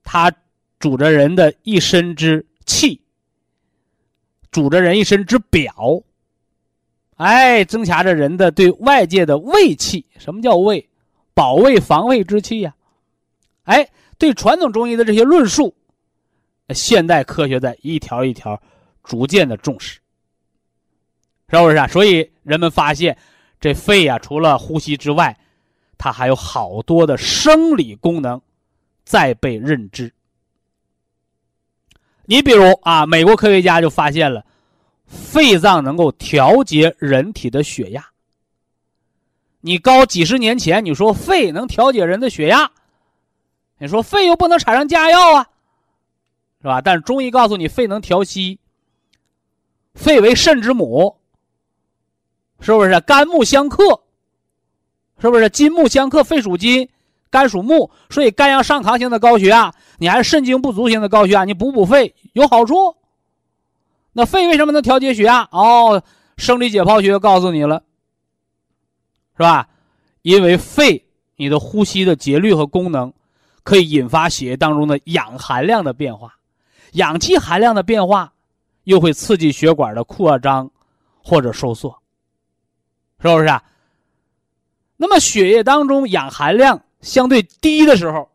它主着人的一身之气，主着人一身之表。哎，增强着人的对外界的卫气。什么叫卫？保卫、防卫之气呀。哎，对传统中医的这些论述，现代科学在一条一条逐渐的重视，是不是啊？所以人们发现，这肺呀，除了呼吸之外，它还有好多的生理功能在被认知。你比如啊，美国科学家就发现了。肺脏能够调节人体的血压。你高几十年前，你说肺能调节人的血压，你说肺又不能产生降压药啊，是吧？但是中医告诉你，肺能调息。肺为肾之母，是不是？肝木相克，是不是？金木相克，肺属金，肝属木，所以肝阳上亢型的高血压，你还是肾精不足型的高血压，你补补肺有好处。那肺为什么能调节血压？哦，生理解剖学告诉你了，是吧？因为肺你的呼吸的节律和功能，可以引发血液当中的氧含量的变化，氧气含量的变化，又会刺激血管的扩张或者收缩，是不是啊？那么血液当中氧含量相对低的时候，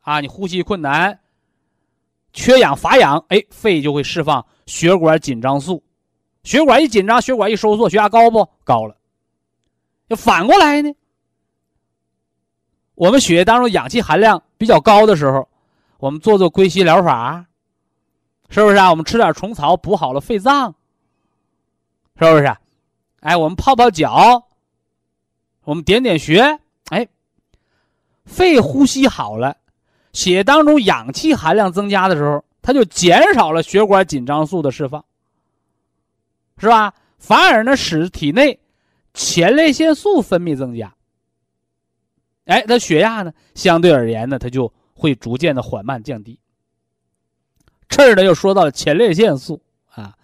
啊，你呼吸困难，缺氧乏氧，哎，肺就会释放。血管紧张素，血管一紧张，血管一收缩，血压高不高了？要反过来呢？我们血液当中氧气含量比较高的时候，我们做做归西疗法，是不是啊？我们吃点虫草补好了肺脏，是不是？哎，我们泡泡脚，我们点点穴，哎，肺呼吸好了，血当中氧气含量增加的时候。它就减少了血管紧张素的释放，是吧？反而呢，使体内前列腺素分泌增加。哎，那血压呢，相对而言呢，它就会逐渐的缓慢降低。这儿呢，又说到了前列腺素啊，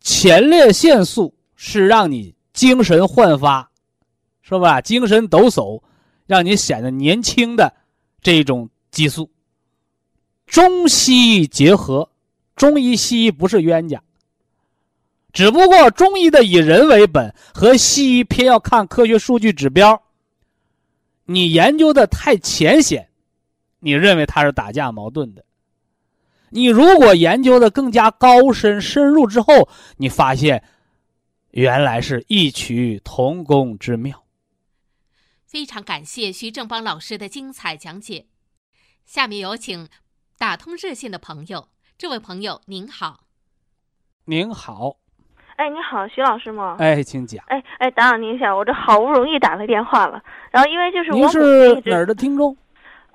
前列腺素是让你精神焕发，是吧？精神抖擞，让你显得年轻的这种激素。中西医结合，中医西医不是冤家，只不过中医的以人为本，和西医偏要看科学数据指标。你研究的太浅显，你认为它是打架矛盾的。你如果研究的更加高深深入之后，你发现原来是异曲同工之妙。非常感谢徐正邦老师的精彩讲解。下面有请打通热线的朋友，这位朋友您好。您好，哎，你好，徐老师吗？哎，请讲。哎哎，打扰您一下，我这好不容易打来电话了，然后因为就是我是哪儿的听众？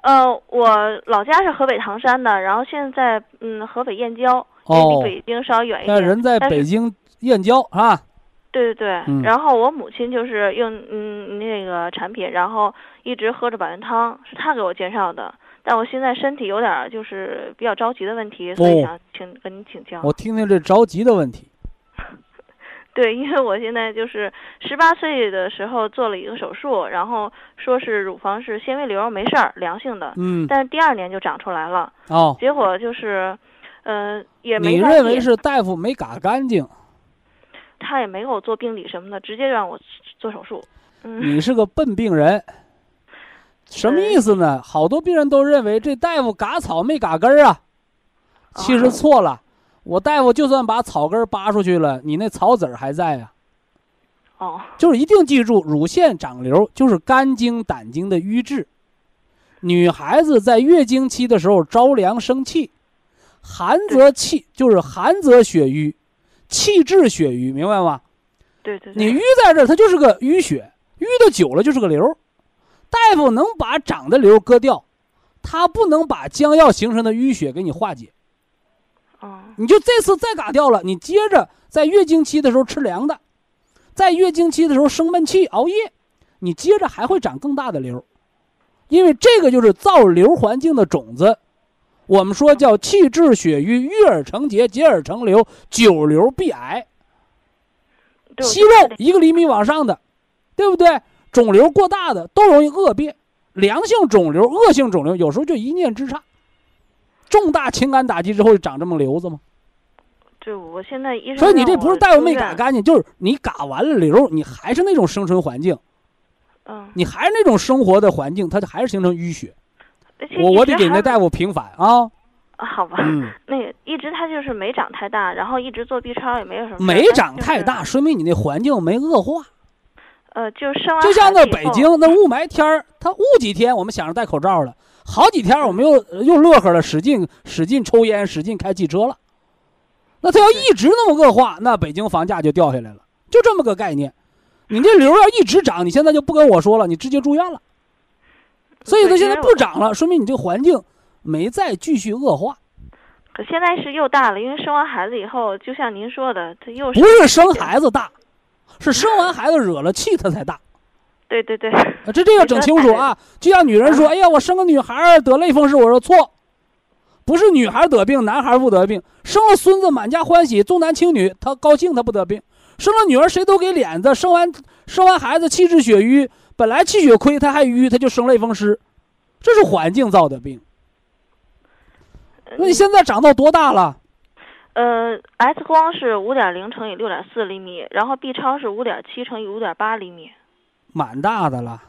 呃，我老家是河北唐山的，然后现在嗯河北燕郊，因为哦离北京稍微远一点。那人在北京燕郊啊。对对对，嗯然后我母亲就是用嗯那个产品，然后一直喝着保元汤，是她给我介绍的。但我现在身体有点儿就是比较着急的问题，所以哦想请跟您请教。我听听这着急的问题。对，因为我现在就是十八岁的时候做了一个手术，然后说是乳房是纤维瘤，没事儿，良性的。嗯，但是第二年就长出来了，哦，结果就是，呃，也没你认为是大夫没嘎干净？他也没给我做病理什么的，直接让我做手术。嗯，你是个笨病人。什么意思呢？好多病人都认为这大夫嘎草没嘎根儿啊，其实哦错了。我大夫就算把草根儿拔出去了，你那草籽儿还在呀、哦，就是一定记住，乳腺长瘤就是肝经、胆经的瘀滞。女孩子在月经期的时候着凉生气，寒则气就是寒则血瘀，气滞血瘀，明白吗？对对对，你淤在这儿，它就是个淤血，淤的久了就是个瘤。大夫能把长的瘤割掉，他不能把将要形成的淤血给你化解。哦，你就这次再嘎掉了，你接着在月经期的时候吃凉的，在月经期的时候生闷气、熬夜，你接着还会长更大的瘤，因为这个就是造瘤环境的种子。我们说叫气滞血瘀，瘀而成结，结而成瘤，久瘤必癌。息肉一个厘米往上的，对不对？肿瘤过大的都容易恶变，良性肿瘤、恶性肿瘤有时候就一念之差，重大情感打击之后就长这么瘤子吗？对，我现在医生所以你这不是大夫没嘎干净，就是你嘎完了瘤，你还是那种生存环境，嗯，你还是那种生活的环境，它就还是形成淤血。我我得给那大夫平反啊，啊好吧，嗯，那个一直他就是没长太大，然后一直做 B 超也没有什么没但就是长太大，说明你那环境没恶化。呃，就是生完就像那北京那雾霾天儿，它雾几天，我们想着戴口罩了，好几天我们又又乐呵了，使劲使劲抽烟，使劲开汽车了。那它要一直那么恶化，那北京房价就掉下来了，就这么个概念。你这瘤要一直长，你现在就不跟我说了，你直接住院了。所以它现在不长了，说明你这个环境没再继续恶化。可现在是又大了，因为生完孩子以后，就像您说的，他又不是生孩子大，是生完孩子惹了气，它才大。对对对，啊这这要整清楚啊！就像女人说：“哎呀，我生个女孩儿得类风湿。”我说错，不是女孩得病，男孩不得病。生了孙子满家欢喜，重男轻女，他高兴他不得病。生了女儿谁都给脸子，生完生完孩子气滞血瘀，本来气血亏他还瘀，他就生类风湿，这是环境造的病。那你现在长到多大了？呃，X 光是五点零乘以六点四厘米，然后 B 超是五点七乘以五点八厘米。蛮大的了，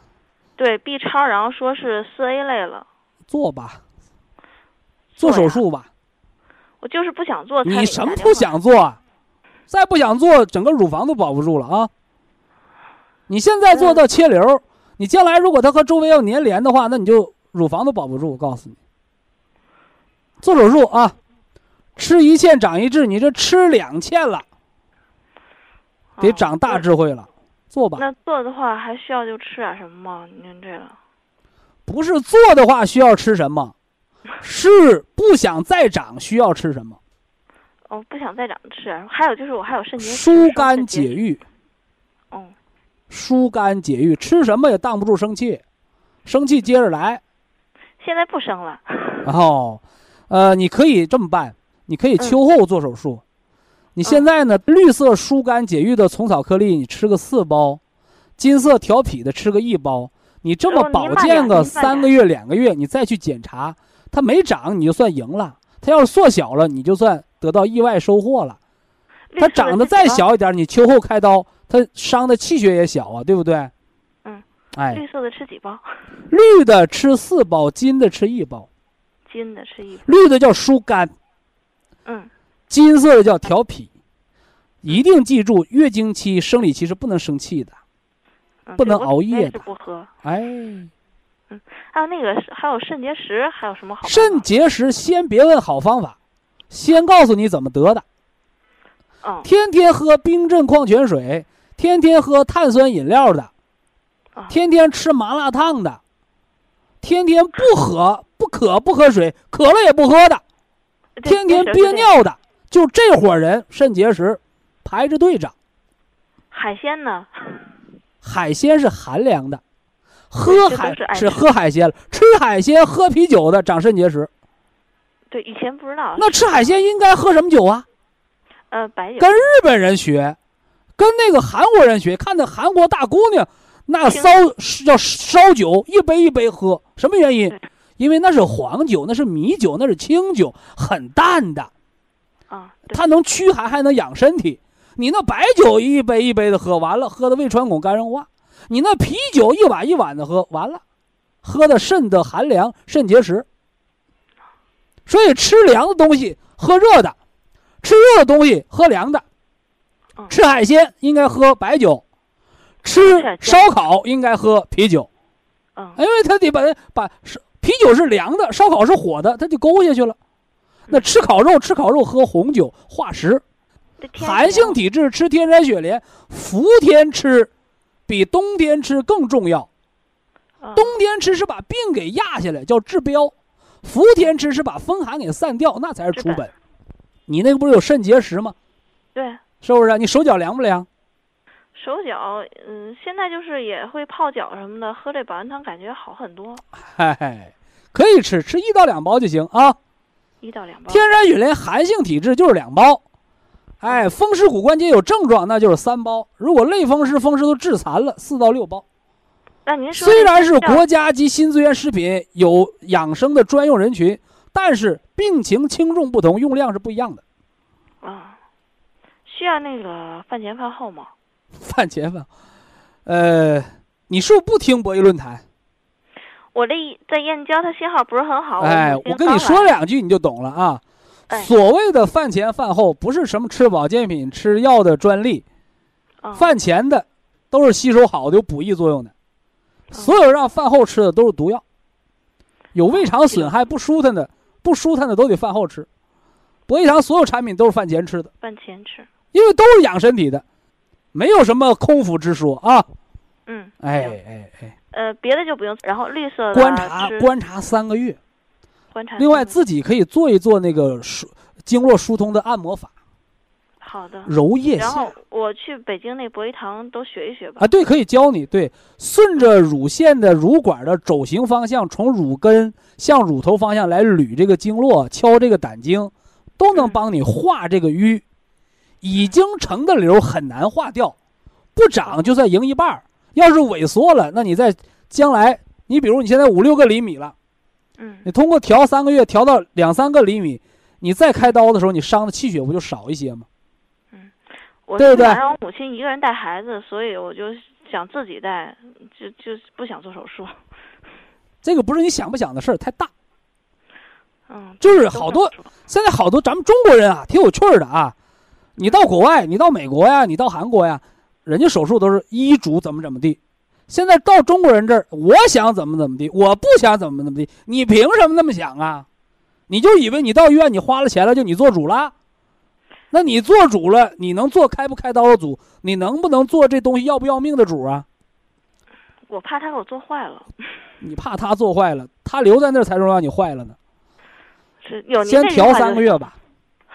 对 B 超，然后说是四 A 类了，做吧，做手术吧。我就是不想做。你什么不？想做啊？再不想做，整个乳房都保不住了啊！你现在做到切瘤，你将来如果它和周围要粘连的话，那你就乳房都保不住。我告诉你，做手术啊，吃一堑长一智，你这吃两堑了，得哦长大智慧了。做吧，那做的话还需要就吃点什么吗？您这个不是做的话需要吃什么，是不想再长，需要吃什么？哦，不想再长吃。还有就是我还有肾结石。疏肝解郁。哦。疏肝解郁，吃什么也挡不住生气，生气接着来。现在不生了。哦，呃，你可以这么办，你可以秋后做手术。你现在呢？绿色疏肝解郁的虫草颗粒，你吃个四包；金色调脾的吃个一包。你这么保健个三个月、两个月，你再去检查，它没长，你就算赢了；它要是缩小了，你就算得到意外收获了。它长得再小一点，你秋后开刀，它伤的气血也小啊，对不对？嗯。哎。绿色的吃几包？绿的吃四包，金的吃一包。金的吃一。绿的叫疏肝。嗯。金色的叫调脾，一定记住，月经期、生理期是不能生气的，不能熬夜的。不喝。哎，嗯，还有那个，还有肾结石，还有什么好？肾结石先别问好方法，先告诉你怎么得的。嗯。天天喝冰镇矿泉水，天天喝碳酸饮料的，天天吃麻辣烫的，天天不喝不渴不喝水，渴了也不喝的，天天憋尿的。就这伙人肾结石，排着队长。海鲜呢？海鲜是寒凉的，喝海是喝海鲜了，吃海鲜喝啤酒的长肾结石。对，以前不知道。那吃海鲜应该喝什么酒啊？呃，白酒。跟日本人学，跟那个韩国人学，看那韩国大姑娘那烧叫烧酒，一杯一杯喝，什么原因？因为那是黄酒，那是米酒，那是清酒，很淡的。啊它能驱寒，还能养身体。你那白酒一杯一杯的喝完了，喝的胃穿孔、肝硬化；你那啤酒一碗一碗的喝完了，喝的肾的寒凉、肾结石。所以吃凉的东西喝热的，吃热的东西喝凉的。吃海鲜应该喝白酒，吃烧烤应该喝啤酒。因为他得把把啤酒是凉的，烧烤是火的，他就勾下去了。那吃烤肉，吃烤肉喝红酒化食，寒性体质吃天山雪莲，伏天吃，比冬天吃更重要。冬天吃是把病给压下来，叫治标；伏天吃是把风寒给散掉，那才是出本。你那个不是有肾结石吗？对，是不是？你手脚凉不凉？手脚，嗯，现在就是也会泡脚什么的，喝这保元汤感觉好很多。嗨，可以吃，吃一到两包就行啊。一到两包，天然雨莲寒性体质就是两包，哎，风湿骨关节有症状那就是三包。如果类风湿、风湿都致残了，四到六包。那您说，虽然是国家级新资源食品，有养生的专用人群，但是病情轻重不同，用量是不一样的。啊，需要那个饭前饭后吗？饭前饭，呃，你是不是不听博弈论坛？我这在燕郊，它信号不是很好。哎，我跟你说两句你就懂了啊。所谓的饭前饭后，不是什么吃保健品、吃药的专利。饭前的都是吸收好的、有补益作用的。所有让饭后吃的都是毒药。有胃肠损害、不舒坦的、不舒坦的都得饭后吃。博益堂所有产品都是饭前吃的。饭前吃，因为都是养身体的，没有什么空腹之说啊。嗯。哎哎哎。呃，别的就不用。然后绿色观察观察三个月，观察。另外自己可以做一做那个疏经络疏通的按摩法。好的。揉腋下。然后我去北京那博医堂都学一学吧。啊，对，可以教你。对，顺着乳腺的乳管的肘形方向，从乳根向乳头方向来捋这个经络，敲这个胆经，都能帮你化这个瘀。已经成的瘤很难化掉，不长就算赢一半儿。要是萎缩了，那你在将来，你比如你现在五六个厘米了，嗯，你通过调三个月调到两三个厘米，你再开刀的时候，你伤的气血不就少一些吗？嗯，我对不对？让我母亲一个人带孩子，所以我就想自己带，就就不想做手术。这个不是你想不想的事儿，太大。嗯，就是好多现在好多咱们中国人啊，挺有趣儿的啊。你到国外，你到美国呀，你到韩国呀。人家手术都是医嘱怎么怎么地，现在到中国人这儿，我想怎么怎么地，我不想怎么怎么地，你凭什么那么想啊？你就以为你到医院你花了钱了就你做主了？那你做主了，你能做开不开刀的主？你能不能做这东西要不要命的主啊？我怕他给我做坏了。你怕他做坏了，他留在那儿才说让你坏了呢。是先调三个月吧，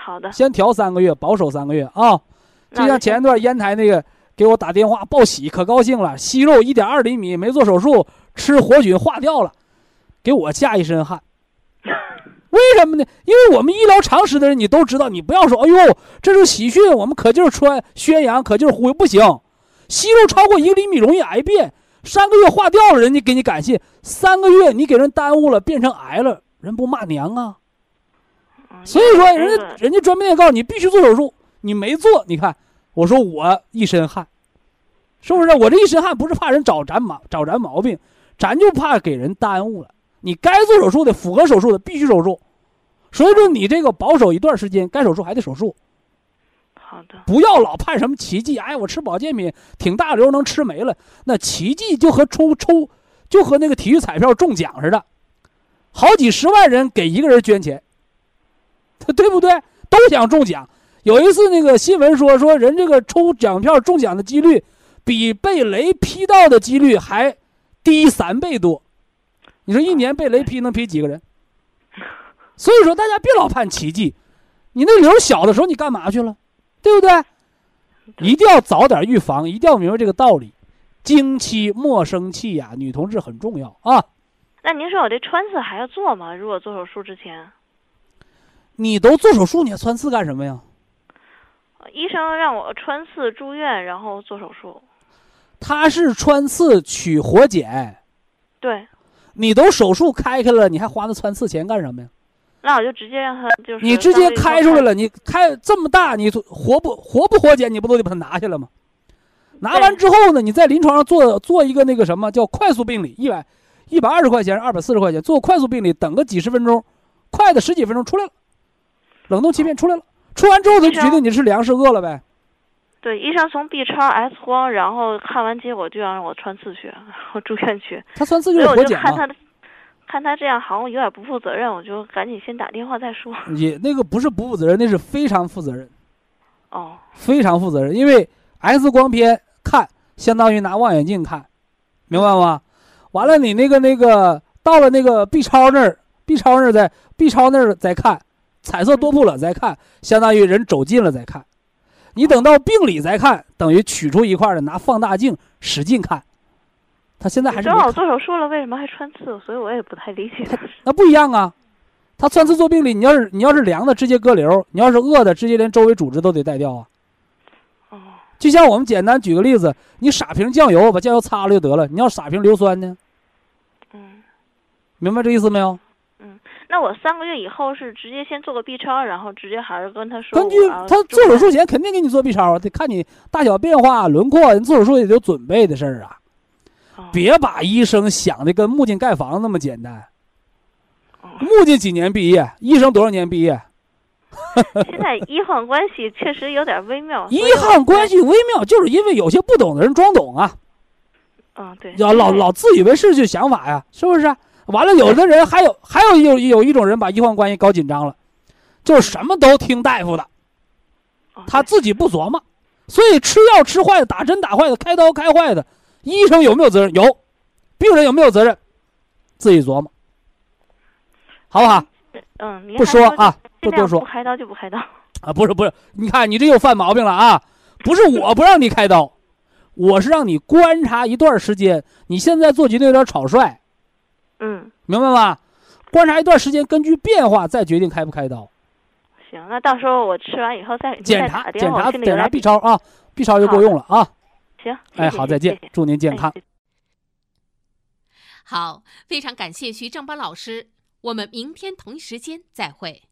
好的，先调三个月，保守三个月啊。就像前一段烟台那个给我打电话报喜，可高兴了，息肉一点二厘米，没做手术，吃活菌化掉了，给我吓一身汗。为什么呢？因为我们医疗常识的人，你都知道，你不要说，哎呦，这是喜讯，我们可劲儿穿宣扬，可劲儿忽悠，不行。息肉超过一个厘米容易癌变，三个月化掉了，人家给你感谢，三个月你给人耽误了，变成癌了，人不骂娘啊？嗯所以说，人这个家人家专卖店告诉你必须做手术，你没做，你看，我说我一身汗，是不是？我这一身汗不是怕人找咱毛找咱毛病，咱就怕给人耽误了。你该做手术的，符合手术的必须手术。所以说，你这个保守一段时间，该手术还得手术，好的，不要老盼什么奇迹。哎，我吃保健品挺大流能吃没了，那奇迹就和抽抽就和那个体育彩票中奖似的，好几十万人给一个人捐钱，对不对？都想中奖。有一次那个新闻说，说人这个抽奖票中奖的几率，比被雷劈到的几率还低三倍多。你说一年被雷劈能劈几个人？所以说大家别老盼奇迹，你那瘤小的时候你干嘛去了？对不对？一定要早点预防，一定要明白这个道理。经期莫生气呀、女同志很重要啊。那您说我这穿刺还要做吗？如果做手术之前，你都做手术，你还穿刺干什么呀？呃医生让我穿刺住院，然后做手术。他是穿刺取活检，对，你都手术开开了，你还花那穿刺钱干什么呀？那我就直接让他就是你直接开出来了，你开这么大，你活不活不活检，你不都得把它拿下来吗？拿完之后呢，你在临床上做做一个那个什么叫快速病理，一百一百二十块钱，二百四十块钱，做快速病理，等个几十分钟，快的十几分钟出来了，冷冻切片出来了，出完之后他就决定你是粮食饿了呗。对，医生从 B 超、X 光，然后看完结果就要让我穿刺去，我住院去。他穿刺就是活检嘛，就看他的，看他这样好像有点不负责任，我就赶紧先打电话再说。你那个不是不负责任，那是非常负责任，哦，非常负责任，因为 X 光片看相当于拿望远镜看，明白吗？完了，你那个那个到了那个 B 超那儿，B 超那儿再 B 超那儿再看，彩色多普勒再看，相当于人走近了再看。你等到病理再看，等于取出一块儿的，拿放大镜使劲看。他现在还是正好做手术了，为什么还穿刺？所以我也不太理解。那不一样啊。他穿刺做病理，你要是你要是凉的，直接割瘤；你要是饿的，直接连周围组织都得带掉啊。哦，就像我们简单举个例子，你撒瓶酱油，把酱油擦了就得了。你要撒瓶硫酸呢，嗯，明白这意思没有？那我三个月以后是直接先做个 B 超，然后直接还是跟他说根据他做手术前肯定给你做 B 超啊，得看你大小变化、轮廓。人做手术也得有准备的事儿啊，哦别把医生想的跟木匠盖房那么简单。哦木匠几年毕业，医生多少年毕业？现在医患关系确实有点微妙。医患关系微妙，就是因为有些不懂的人装懂啊。嗯，对，要老老自以为是就想法呀，是不是？完了，有的人还有还有有有一种人把医患关系搞紧张了，就是什么都听大夫的，他自己不琢磨，所以吃药吃坏的，打针打坏的，开刀开坏的，医生有没有责任？有，病人有没有责任？自己琢磨，好不好？嗯，不说啊，不多说不开刀就不开刀。啊，不是不是，你看你这又犯毛病了啊！不是我不让你开刀，我是让你观察一段时间，你现在做决定有点草率。嗯，明白吧？观察一段时间，根据变化再决定开不开刀。行，那到时候我吃完以后再您检查检查检查点 B 超啊，B 超就够用了啊。行，哎，好，再见谢谢，祝您健康。哎好，非常感谢徐正邦老师，我们明天同一时间再会。